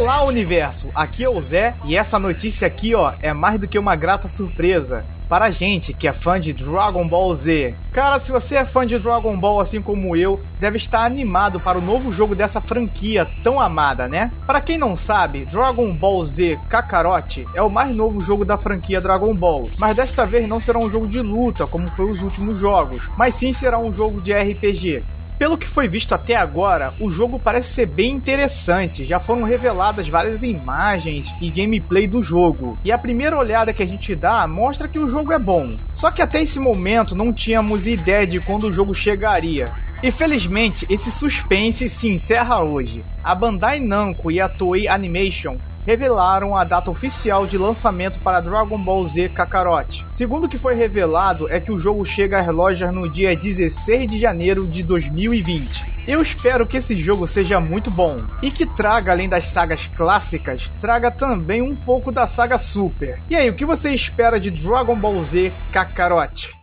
Olá, universo! Aqui é o Zé e essa notícia aqui, ó, é mais do que uma grata surpresa para a gente que é fã de Dragon Ball Z. Cara, se você é fã de Dragon Ball assim como eu, deve estar animado para o novo jogo dessa franquia tão amada, né? Para quem não sabe, Dragon Ball Z Kakarot é o mais novo jogo da franquia Dragon Ball, mas desta vez não será um jogo de luta como foi os últimos jogos, mas sim será um jogo de RPG. Pelo que foi visto até agora, o jogo parece ser bem interessante. Já foram reveladas várias imagens e gameplay do jogo. E a primeira olhada que a gente dá mostra que o jogo é bom. Só que até esse momento não tínhamos ideia de quando o jogo chegaria. E felizmente esse suspense se encerra hoje. A Bandai Namco e a Toei Animation revelaram a data oficial de lançamento para Dragon Ball Z Kakarot. Segundo o que foi revelado é que o jogo chega às lojas no dia 16 de janeiro de 2020. Eu espero que esse jogo seja muito bom e que traga, além das sagas clássicas, traga também um pouco da saga Super. E aí, o que você espera de Dragon Ball Z Kakarot?